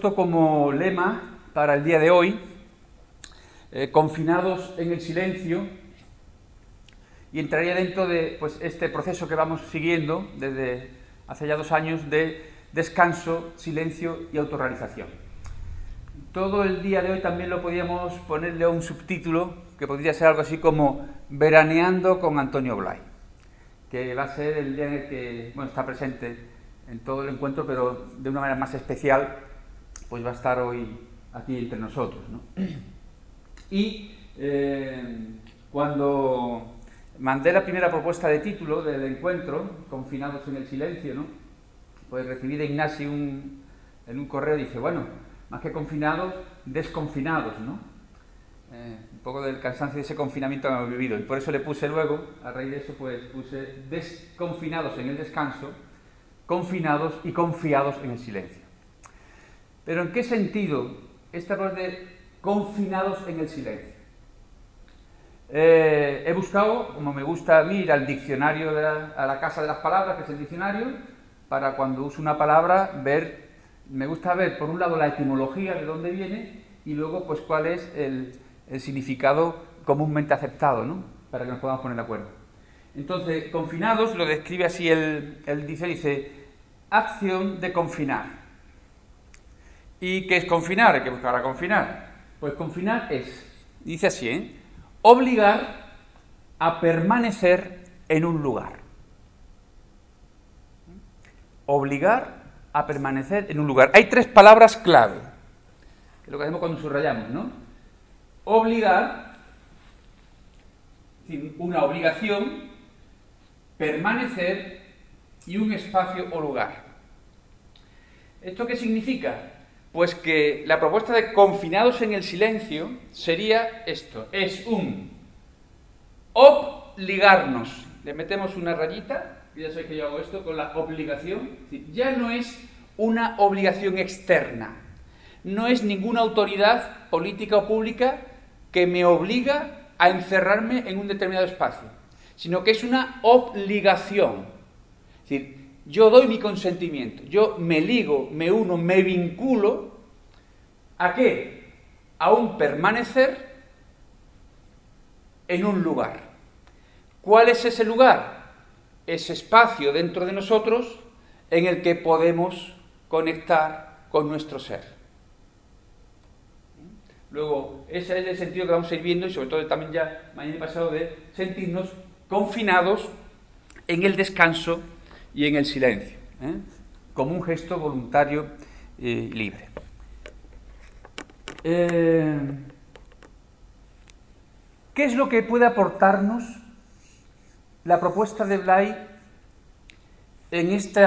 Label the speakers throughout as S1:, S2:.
S1: Puesto como lema para el día de hoy, eh, confinados en el silencio, y entraría dentro de pues, este proceso que vamos siguiendo desde hace ya dos años de descanso, silencio y autorrealización. Todo el día de hoy también lo podíamos ponerle un subtítulo que podría ser algo así como Veraneando con Antonio Blay, que va a ser el día en el que bueno, está presente en todo el encuentro, pero de una manera más especial pues va a estar hoy aquí entre nosotros. ¿no? Y eh, cuando mandé la primera propuesta de título del encuentro, Confinados en el Silencio, ¿no? pues recibí de Ignacio un, en un correo dice, bueno, más que confinados, desconfinados, ¿no? Eh, un poco del cansancio de ese confinamiento que hemos vivido. Y por eso le puse luego, a raíz de eso, pues puse desconfinados en el descanso, confinados y confiados en el silencio. Pero ¿en qué sentido esta parte de confinados en el silencio? Eh, he buscado, como me gusta a mí, ir al diccionario, de la, a la casa de las palabras, que es el diccionario, para cuando uso una palabra, ver, me gusta ver por un lado la etimología de dónde viene y luego pues cuál es el, el significado comúnmente aceptado, ¿no? Para que nos podamos poner de acuerdo. Entonces, confinados lo describe así el, el dice, dice, acción de confinar. ¿Y qué es confinar? Hay que buscar a confinar. Pues confinar es, dice así, ¿eh? obligar a permanecer en un lugar. Obligar a permanecer en un lugar. Hay tres palabras clave, que es lo que hacemos cuando subrayamos, ¿no? Obligar, una obligación, permanecer y un espacio o lugar. ¿Esto qué significa? Pues que la propuesta de confinados en el silencio sería esto, es un obligarnos. Le metemos una rayita, ya sabéis que yo hago esto con la obligación, ya no es una obligación externa, no es ninguna autoridad política o pública que me obliga a encerrarme en un determinado espacio, sino que es una obligación. Es decir, yo doy mi consentimiento, yo me ligo, me uno, me vinculo a qué? A un permanecer en un lugar. ¿Cuál es ese lugar? Ese espacio dentro de nosotros en el que podemos conectar con nuestro ser. Luego, ese es el sentido que vamos a ir viendo y sobre todo también ya mañana pasado de sentirnos confinados en el descanso y en el silencio, ¿eh? como un gesto voluntario y libre. Eh, ¿Qué es lo que puede aportarnos la propuesta de Blay en este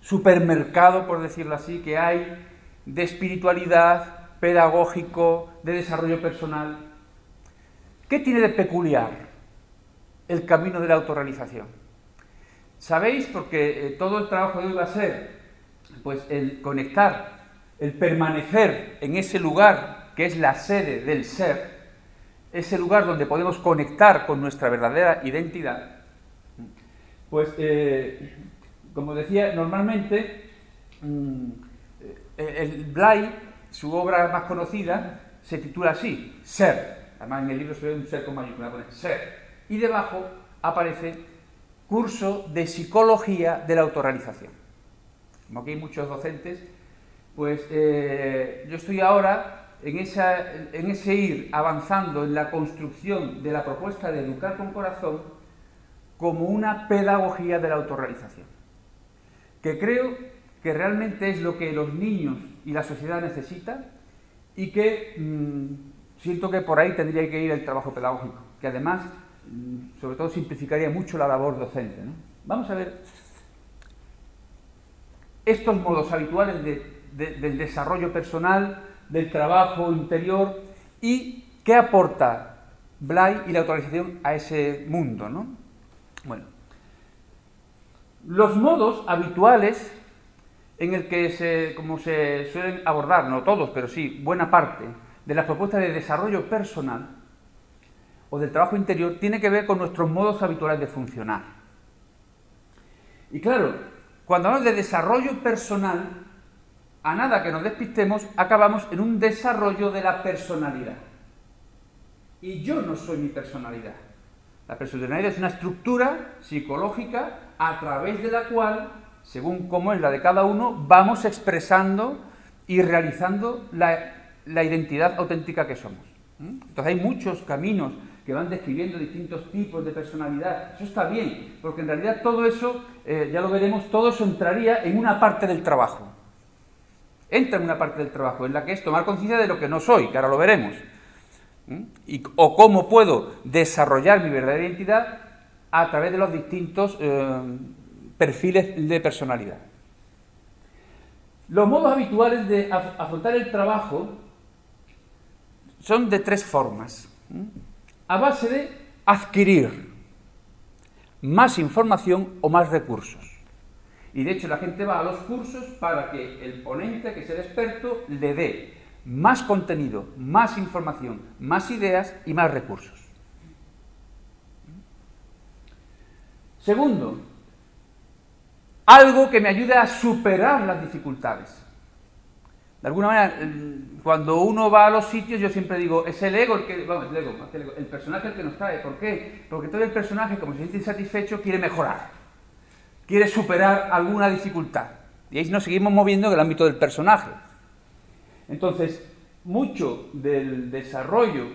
S1: supermercado, por decirlo así, que hay de espiritualidad, pedagógico, de desarrollo personal? ¿Qué tiene de peculiar el camino de la autorrealización? Sabéis, porque eh, todo el trabajo de hoy va a ser pues, el conectar, el permanecer en ese lugar que es la sede del ser, ese lugar donde podemos conectar con nuestra verdadera identidad, pues, eh, como decía, normalmente mm, eh, el su obra más conocida, se titula así, Ser. Además, en el libro se ve un ser con mayúscula, Ser. Y debajo aparece curso de psicología de la autorrealización. Como aquí hay muchos docentes, pues eh, yo estoy ahora en, ese ir avanzando en la construcción de la propuesta de educar con corazón como una pedagogía de la autorrealización, que creo que realmente es lo que los niños y la sociedad necesitan y que mm, siento que por ahí tendría que ir el trabajo pedagógico, que además sobre todo simplificaría mucho la labor docente. Vamos a ver estos modos habituales del desarrollo personal, del trabajo interior y qué aporta Blay y la autorización a ese mundo. ¿no? Bueno, los modos habituales en el que se, como se suelen abordar, no todos, pero sí buena parte de las propuestas de desarrollo personal, o del trabajo interior tiene que ver con nuestros modos habituales de funcionar. Y claro, cuando hablamos de desarrollo personal, a nada que nos despistemos, acabamos en un desarrollo de la personalidad. Y yo no soy mi personalidad. La personalidad es una estructura psicológica a través de la cual, según cómo es la de cada uno, vamos expresando y realizando la, identidad auténtica que somos. Entonces hay muchos caminos que van describiendo distintos tipos de personalidad. Eso está bien, porque en realidad todo eso, eh, ya lo veremos, todo eso entraría en una parte del trabajo. Entra en una parte del trabajo, en la que es tomar conciencia de lo que no soy, que ahora lo veremos. Y, o cómo puedo desarrollar mi verdadera identidad a través de los distintos eh, perfiles de personalidad. Los modos habituales de afrontar el trabajo son de tres formas a base de adquirir más información o más recursos. Y de hecho la gente va a los cursos para que el ponente, que es el experto, le dé más contenido, más información, más ideas y más recursos. Segundo, algo que me ayude a superar las dificultades. De alguna manera, cuando uno va a los sitios, yo siempre digo, es el ego el que, vamos, el ego, el personaje el que nos trae. ¿Por qué? Porque todo el personaje, como se siente insatisfecho, quiere mejorar, quiere superar alguna dificultad. Y ahí nos seguimos moviendo en el ámbito del personaje. Entonces, mucho del desarrollo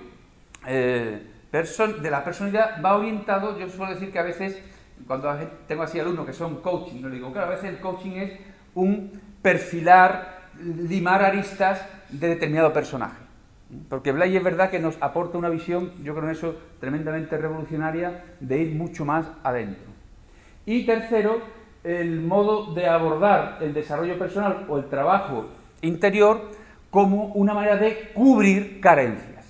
S1: eh, de la personalidad va orientado, yo suelo decir que a veces, cuando tengo así alumnos que son coaching, no digo, claro, a veces el coaching es un perfilar limar aristas de determinado personaje. Porque Blay es verdad que nos aporta una visión, yo creo en eso, tremendamente revolucionaria, de ir mucho más adentro. Y tercero, el modo de abordar el desarrollo personal o el trabajo interior como una manera de cubrir carencias.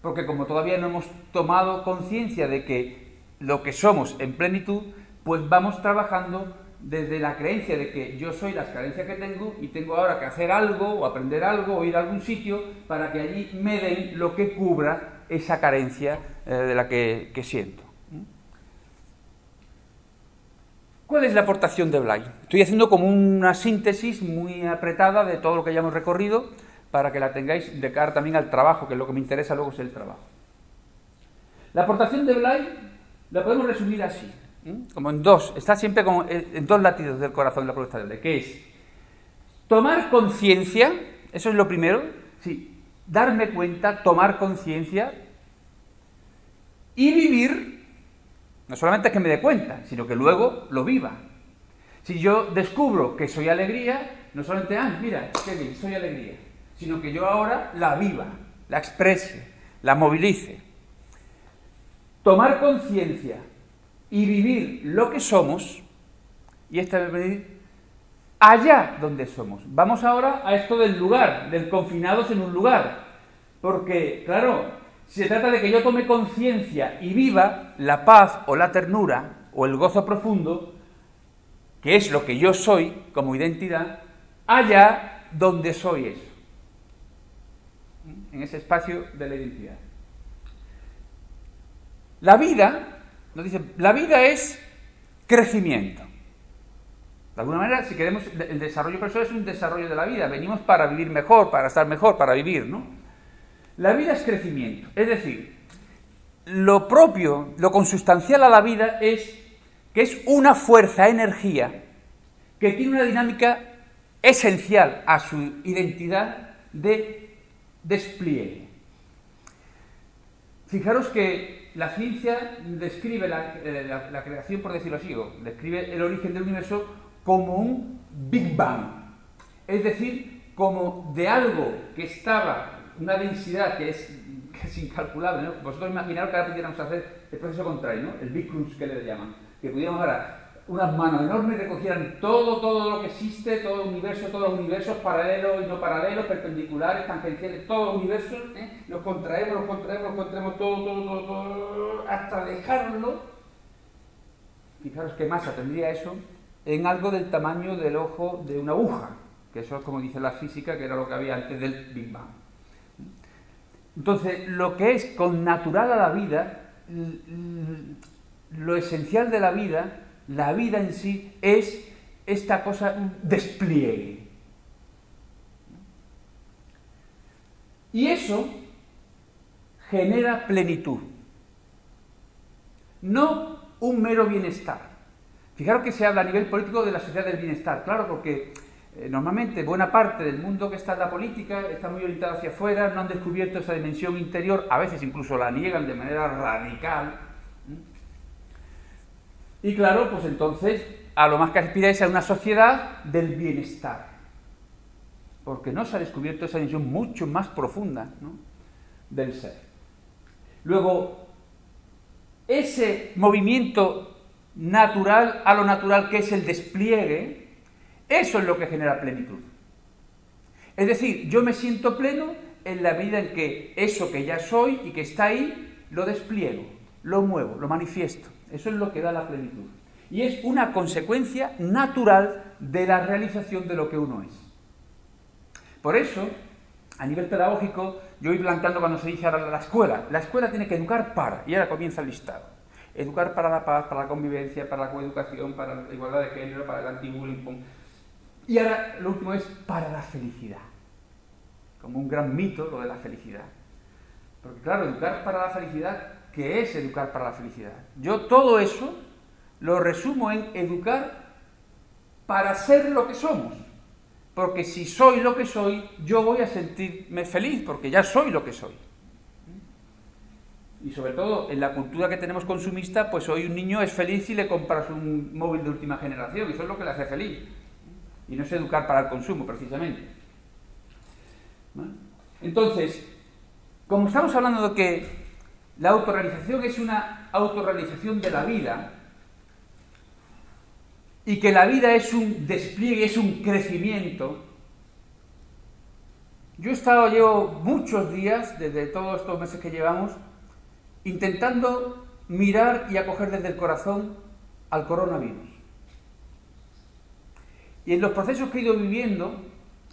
S1: Porque como todavía no hemos tomado conciencia de que lo que somos en plenitud, pues vamos trabajando desde la creencia de que yo soy las carencias que tengo y tengo ahora que hacer algo o aprender algo o ir a algún sitio para que allí me den lo que cubra esa carencia eh, de la que, siento. ¿Cuál es la aportación de Blay? Estoy haciendo como una síntesis muy apretada de todo lo que ya hemos recorrido para que la tengáis de cara también al trabajo, que es lo que me interesa luego es el trabajo. La aportación de Blay la podemos resumir así. ¿Mm? como en dos, está siempre en dos latidos del corazón de la propuesta de ley, que es tomar conciencia, eso es lo primero, sí, darme cuenta, tomar conciencia y vivir, no solamente que me dé cuenta, sino que luego lo viva. Si yo descubro que soy alegría, no solamente, ah, mira, qué bien, soy alegría, sino que yo ahora la viva, la exprese, la movilice. Tomar conciencia y vivir lo que somos, y esta vez allá donde somos. Vamos ahora a esto del lugar, del confinados en un lugar, porque, claro, se trata de que yo tome conciencia y viva la paz o la ternura o el gozo profundo, que es lo que yo soy como identidad, allá donde soy eso, en ese espacio de la identidad. La vida nos dice, la vida es crecimiento. De alguna manera, si queremos, el desarrollo personal es un desarrollo de la vida. Venimos para vivir mejor, para estar mejor, para vivir, ¿no? La vida es crecimiento. Es decir, lo propio, lo consustancial a la vida es que es una fuerza, energía, que tiene una dinámica esencial a su identidad de despliegue. Fijaros que la ciencia describe eh, la, creación, por decirlo así, o describe el origen del universo como un Big Bang. Es decir, como de algo que estaba, una densidad que es, incalculable. ¿no? Vosotros imaginaros que ahora pudiéramos hacer el proceso contrario, ¿no? el Big Crunch que le llaman. Que pudiéramos ahora unas manos enormes recogieran todo, todo lo que existe, todo el universo, todos los universos paralelos y no paralelos, perpendiculares, tangenciales, todos los universos, ¿eh? los contraemos, los contraemos, los contraemos, todo, todo, todo, todo, hasta dejarlo. Fijaros qué masa tendría eso en algo del tamaño del ojo de una aguja, que eso es como dice la física, que era lo que había antes del Big Bang. Entonces, lo que es con natural a la vida, lo esencial de la vida, la vida en sí es esta cosa, un despliegue. Y eso genera plenitud, no un mero bienestar. Fijaros que se habla a nivel político de la sociedad del bienestar, claro, porque eh, normalmente buena parte del mundo que está en la política está muy orientada hacia afuera, no han descubierto esa dimensión interior, a veces incluso la niegan de manera radical, y claro, pues entonces a lo más que aspira es a una sociedad del bienestar, porque no se ha descubierto esa dimensión mucho más profunda del ser. Luego, ese movimiento natural a lo natural que es el despliegue, eso es lo que genera plenitud. Es decir, yo me siento pleno en la medida en que eso que ya soy y que está ahí, lo despliego, lo muevo, lo manifiesto. Eso es lo que da la plenitud. Y es una consecuencia natural de la realización de lo que uno es. Por eso, a nivel pedagógico, yo voy planteando cuando se dice ahora la escuela, la escuela tiene que educar para, y ahora comienza el listado. Educar para la paz, para la convivencia, para la coeducación, para la igualdad de género, para el anti-bullying. Y ahora lo último es para la felicidad. Como un gran mito lo de la felicidad. Porque claro, educar para la felicidad, ¿qué es educar para la felicidad? Yo todo eso lo resumo en educar para ser lo que somos. Porque si soy lo que soy, yo voy a sentirme feliz, porque ya soy lo que soy y sobre todo en la cultura que tenemos consumista, pues hoy un niño es feliz si le compras un móvil de última generación, y eso es lo que le hace feliz. Y no es educar para el consumo, precisamente. Entonces, como estamos hablando de que la autorrealización es una autorrealización de la vida, y que la vida es un despliegue, es un crecimiento, yo he estado, llevo muchos días, desde todos estos meses que llevamos, intentando mirar y acoger desde el corazón al coronavirus. Y en los procesos que he ido viviendo,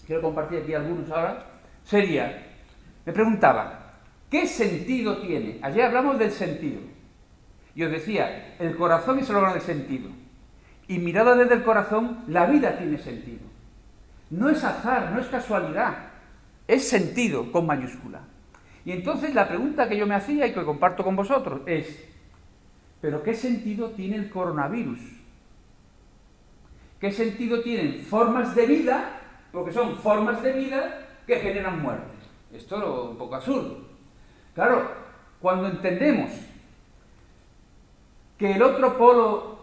S1: quiero compartir aquí algunos ahora, sería, me preguntaba, ¿qué sentido tiene? Ayer hablamos del sentido. Y os decía, el corazón es el órgano de sentido. Y mirada desde el corazón, la vida tiene sentido. No es azar, no es casualidad, es sentido con mayúscula. Y entonces la pregunta que yo me hacía y que comparto con vosotros es, ¿pero qué sentido tiene el coronavirus? ¿Qué sentido tienen formas de vida? Porque son formas de vida que generan muerte. Esto es un poco absurdo. Claro, cuando entendemos que el otro polo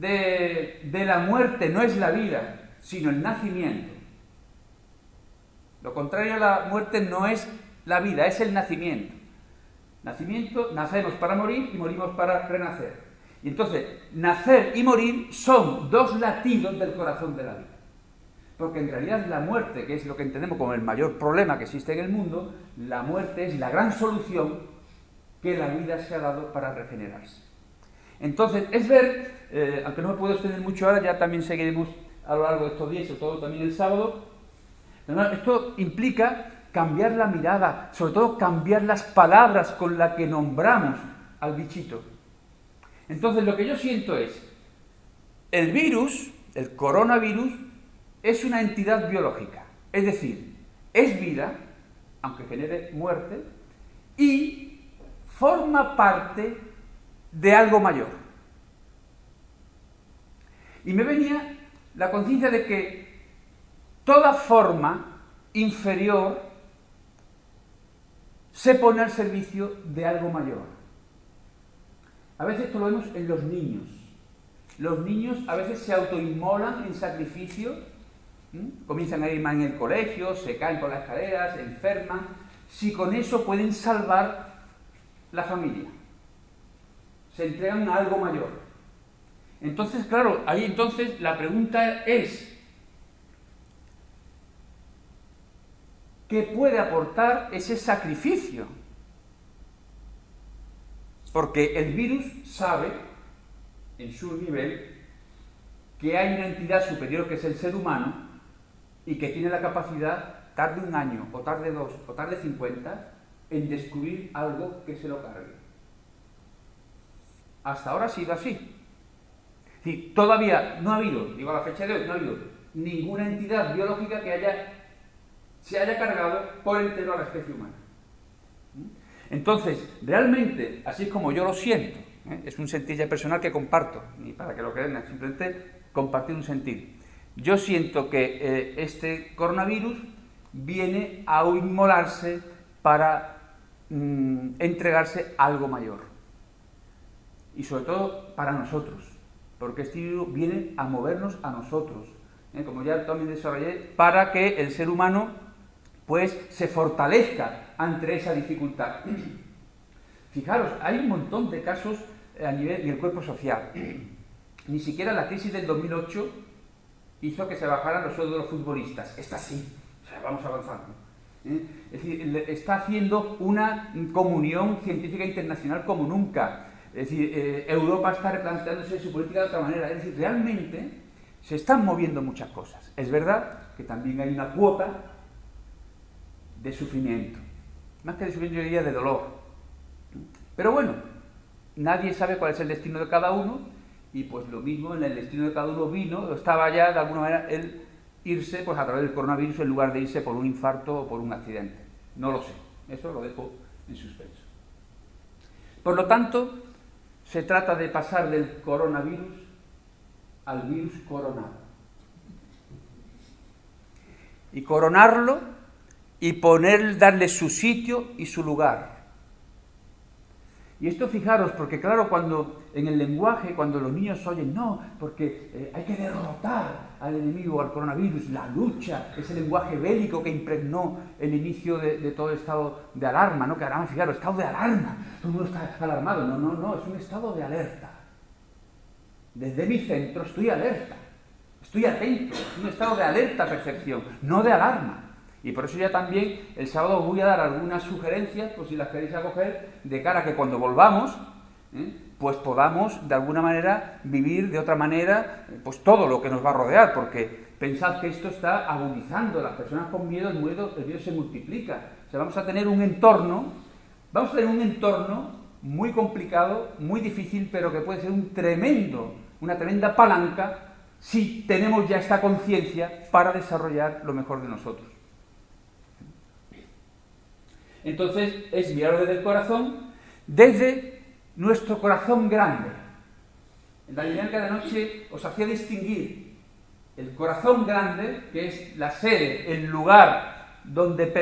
S1: de, la muerte no es la vida, sino el nacimiento, lo contrario a la muerte no es la vida, es el nacimiento. Nacimiento, nacemos para morir y morimos para renacer. Y entonces, nacer y morir son dos latidos del corazón de la vida. Porque en realidad la muerte, que es lo que entendemos como el mayor problema que existe en el mundo, la muerte es la gran solución que la vida se ha dado para regenerarse. Entonces, es ver, eh, aunque no me puedo extender mucho ahora, ya también seguiremos a lo largo de estos días, sobre todo también el sábado, esto implica cambiar la mirada, sobre todo cambiar las palabras con las que nombramos al bichito. Entonces lo que yo siento es, el virus, el coronavirus, es una entidad biológica, es decir, es vida, aunque genere muerte, y forma parte de algo mayor. Y me venía la conciencia de que toda forma inferior se pone al servicio de algo mayor. A veces esto lo vemos en los niños. Los niños a veces se autoinmolan en sacrificio, comienzan a ir mal en el colegio, se caen por las escaleras, se enferman, si con eso pueden salvar la familia. Se entregan a algo mayor. Entonces, claro, ahí entonces la pregunta es, ¿Qué puede aportar ese sacrificio. Porque el virus sabe, en su nivel, que hay una entidad superior que es el ser humano y que tiene la capacidad, tarde un año, o tarde dos, o tarde cincuenta, en descubrir algo que se lo cargue. Hasta ahora ha sido así. Todavía no ha habido, digo a la fecha de hoy, no ha habido ninguna entidad biológica que haya se haya cargado por entero a la especie humana. Entonces, realmente, así es como yo lo siento, ¿eh? es un sentir ya personal que comparto, ni para que lo crean, simplemente compartir un sentir. Yo siento que eh, este coronavirus viene a inmolarse para mm, entregarse algo mayor. Y sobre todo para nosotros, porque este virus viene a movernos a nosotros, ¿eh? como ya también desarrollé, para que el ser humano pues se fortalezca ante esa dificultad. Fijaros, hay un montón de casos a nivel del cuerpo social. Ni siquiera la crisis del 2008 hizo que se bajaran los sueldos de los futbolistas. Esta sí, vamos avanzando. ¿eh? Es decir, está haciendo una comunión científica internacional como nunca. Es decir, eh, Europa está replanteándose su política de otra manera. Es decir, realmente se están moviendo muchas cosas. Es verdad que también hay una cuota de sufrimiento. Más que de sufrimiento, yo diría de dolor. Pero bueno, nadie sabe cuál es el destino de cada uno y pues lo mismo en el destino de cada uno vino, estaba ya de alguna manera el irse pues a través del coronavirus en lugar de irse por un infarto o por un accidente. No lo sé, eso lo dejo en suspenso. Por lo tanto, se trata de pasar del coronavirus al virus coronado. Y coronarlo y poner, darle su sitio y su lugar. Y esto fijaros, porque claro, cuando en el lenguaje, cuando los niños oyen, no, porque eh, hay que derrotar al enemigo, al coronavirus, la lucha, ese lenguaje bélico que impregnó el inicio de, todo estado de alarma, ¿no? Que ahora, fijaros, estado de alarma, todo el mundo está alarmado. No, no, no, es un estado de alerta. Desde mi centro estoy alerta, estoy atento, es un estado de alerta percepción, no de alarma. Y por eso ya también el sábado os voy a dar algunas sugerencias, por si las queréis acoger, de cara a que cuando volvamos, ¿eh? pues podamos de alguna manera vivir de otra manera pues todo lo que nos va a rodear, porque pensad que esto está agudizando, las personas con miedo, el miedo, el miedo se multiplica. O sea, vamos a tener un entorno, vamos a tener un entorno muy complicado, muy difícil, pero que puede ser un tremendo, una tremenda palanca si tenemos ya esta conciencia para desarrollar lo mejor de nosotros. Entonces es mirarlo desde el corazón, desde nuestro corazón grande. En la dinámica de noche os hacía distinguir el corazón grande, que es la sede, el lugar donde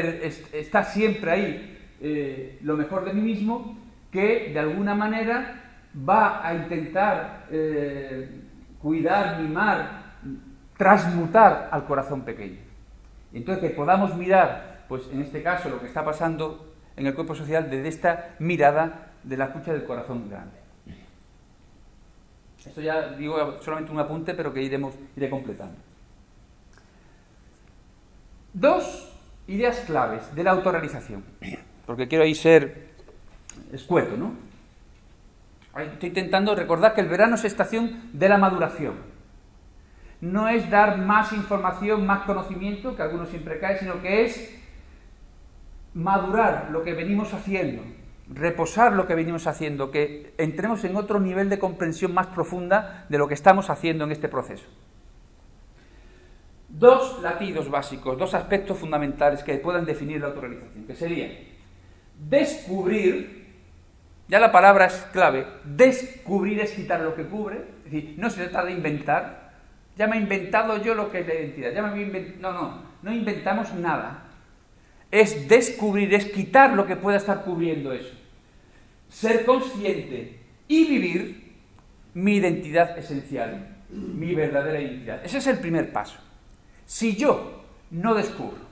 S1: está siempre ahí eh, lo mejor de mí mismo, que de alguna manera va a intentar eh, cuidar, mimar, transmutar al corazón pequeño. Entonces que podamos mirar pues en este caso lo que está pasando en el cuerpo social desde esta mirada de la escucha del corazón grande. Esto ya digo solamente un apunte, pero que iremos, iré completando. Dos ideas claves de la autorrealización, porque quiero ahí ser escueto, ¿no? Estoy intentando recordar que el verano es estación de la maduración. No es dar más información, más conocimiento, que algunos siempre cae, sino que es madurar lo que venimos haciendo, reposar lo que venimos haciendo, que entremos en otro nivel de comprensión más profunda de lo que estamos haciendo en este proceso. Dos latidos básicos, dos aspectos fundamentales que puedan definir la autorrealización, que serían descubrir, ya la palabra es clave, descubrir es quitar lo que cubre, es decir, no se trata de inventar, ya me he inventado yo lo que es la identidad, ya me he no, no, no inventamos nada, es descubrir, es quitar lo que pueda estar cubriendo eso. Ser consciente y vivir mi identidad esencial, mi verdadera identidad. Ese es el primer paso. Si yo no descubro,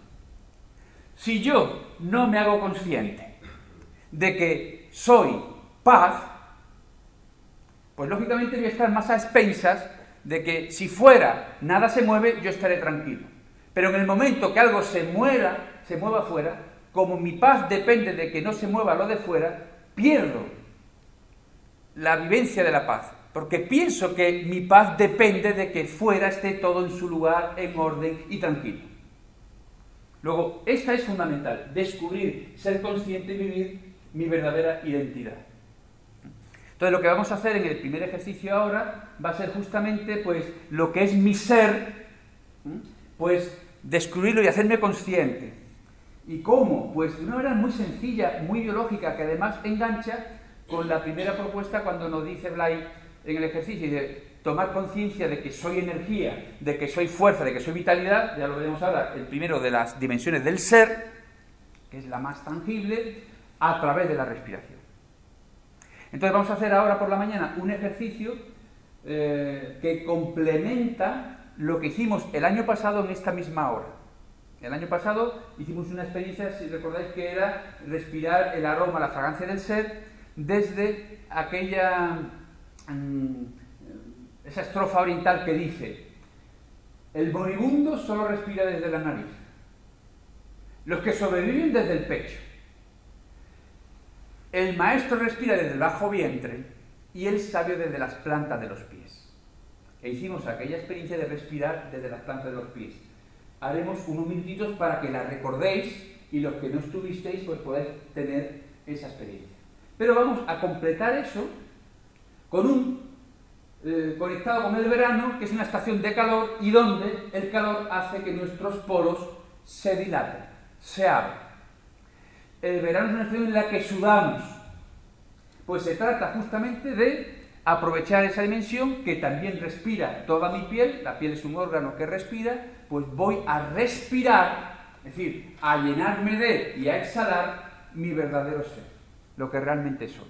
S1: si yo no me hago consciente de que soy paz, pues lógicamente voy a estar más a expensas de que si fuera nada se mueve, yo estaré tranquilo. Pero en el momento que algo se muera, se mueva fuera, como mi paz depende de que no se mueva lo de fuera, pierdo la vivencia de la paz. Porque pienso que mi paz depende de que fuera esté todo en su lugar, en orden y tranquilo. Luego, esta es fundamental, descubrir, ser consciente y vivir mi verdadera identidad. Entonces, lo que vamos a hacer en el primer ejercicio ahora va a ser justamente, pues, lo que es mi ser, pues, descubrirlo y hacerme consciente. ¿Y cómo? Pues de una manera muy sencilla, muy biológica, que además engancha con la primera propuesta cuando nos dice Blay en el ejercicio, de tomar conciencia de que soy energía, de que soy fuerza, de que soy vitalidad, ya lo veremos ahora, el primero de las dimensiones del ser, que es la más tangible, a través de la respiración. Entonces vamos a hacer ahora por la mañana un ejercicio eh, que complementa lo que hicimos el año pasado en esta misma hora. El año pasado hicimos una experiencia, si recordáis, que era respirar el aroma, la fragancia del ser desde aquella mm, esa estrofa oriental que dice el moribundo solo respira desde la nariz, los que sobreviven desde el pecho, el maestro respira desde el bajo vientre y el sabio desde las plantas de los pies. E hicimos aquella experiencia de respirar desde las plantas de los pies. Haremos unos minutitos para que la recordéis y los que no estuvisteis pues podáis tener esa experiencia. Pero vamos a completar eso con un eh, conectado con el verano, que es una estación de calor y donde el calor hace que nuestros poros se dilaten, se abran. El verano es una estación en la que sudamos. Pues se trata justamente de aprovechar esa dimensión que también respira toda mi piel, la piel es un órgano que respira, pues voy a respirar, es decir, a llenarme de y a exhalar mi verdadero ser, lo que realmente soy.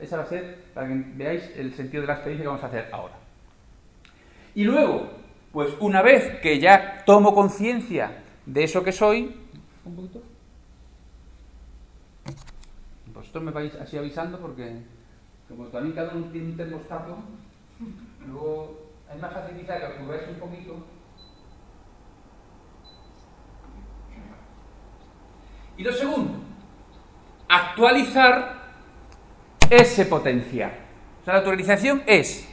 S1: Esa va a ser, para que veáis el sentido de la experiencia que vamos a hacer ahora. Y luego, pues una vez que ya tomo conciencia de eso que soy, un poquito. Vosotros me vais así avisando porque, como también cada uno tiene un termostato, luego es más facilidad que os un poquito. Y lo segundo, actualizar ese potencial. O sea, la autorización es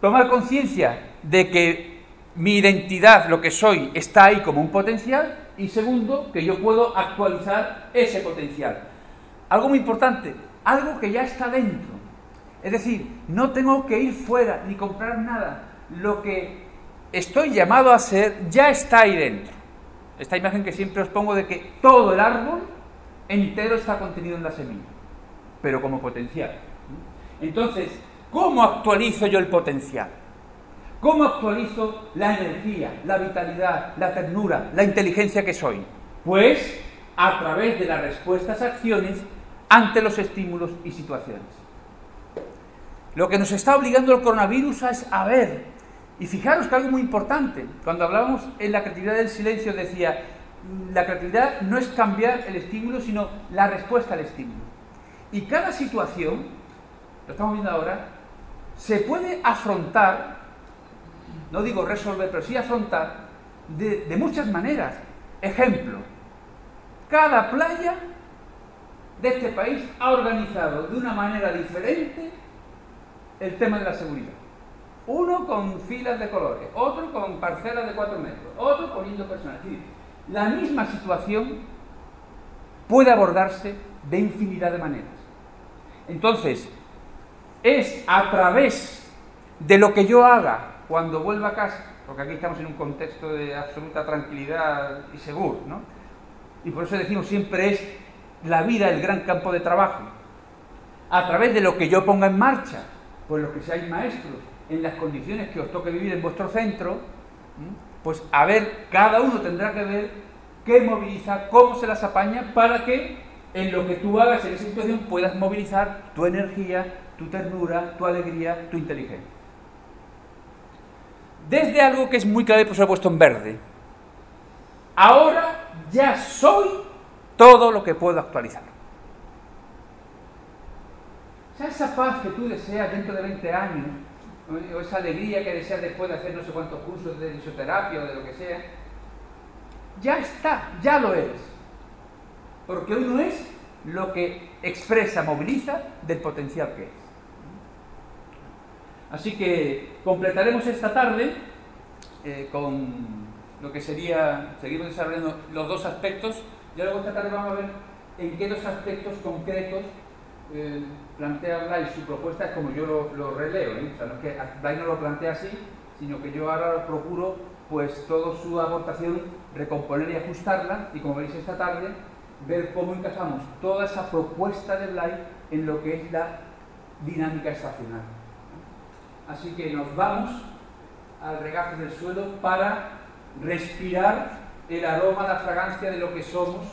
S1: tomar conciencia de que mi identidad, lo que soy, está ahí como un potencial y segundo, que yo puedo actualizar ese potencial. Algo muy importante, algo que ya está dentro. Es decir, no tengo que ir fuera ni comprar nada. Lo que estoy llamado a ser ya está ahí dentro. Esta imagen que siempre os pongo de que todo el árbol entero está contenido en la semilla pero como potencial. Entonces, ¿cómo actualizo yo el potencial? ¿Cómo actualizo la energía, la vitalidad, la ternura, la inteligencia que soy? Pues a través de las respuestas acciones ante los estímulos y situaciones. Lo que nos está obligando el coronavirus es a ver, y fijaros que algo muy importante, cuando hablábamos en la creatividad del silencio decía, la creatividad no es cambiar el estímulo, sino la respuesta al estímulo. Y cada situación, lo estamos viendo ahora, se puede afrontar, no digo resolver, pero sí afrontar de, muchas maneras. Ejemplo, cada playa de este país ha organizado de una manera diferente el tema de la seguridad. Uno con filas de colores, otro con parcelas de cuatro metros, otro poniendo personas. Es decir, la misma situación puede abordarse de infinidad de maneras. Entonces, es a través de lo que yo haga cuando vuelva a casa, porque aquí estamos en un contexto de absoluta tranquilidad y seguro, ¿no? Y por eso decimos siempre es la vida el gran campo de trabajo. A través de lo que yo ponga en marcha, pues los que seáis maestros, en las condiciones que os toque vivir en vuestro centro, pues a ver, cada uno tendrá que ver qué moviliza, cómo se las apaña para que en lo que tú hagas en esa situación puedas movilizar tu energía, tu ternura, tu alegría, tu inteligencia. Desde algo que es muy clave, pues lo he puesto en verde. Ahora ya soy todo lo que puedo actualizar. O sea, esa paz que tú deseas dentro de 20 años, o esa alegría que deseas después de hacer no sé cuántos cursos de fisioterapia o de lo que sea, ya está, ya lo eres porque uno es lo que expresa, moviliza del potencial que es. Así que completaremos esta tarde eh, con lo que sería, seguimos desarrollando los dos aspectos, y luego esta tarde vamos a ver en qué dos aspectos concretos eh, plantea Blay su propuesta, es como yo lo, releo, ¿eh? o sea, no es que Blay no lo plantea así, sino que yo ahora procuro pues toda su aportación recomponer y ajustarla y como veréis esta tarde ver cómo encajamos toda esa propuesta de Blay en lo que es la dinámica estacional. Así que nos vamos al regazo del suelo para respirar el aroma, la fragancia de lo que somos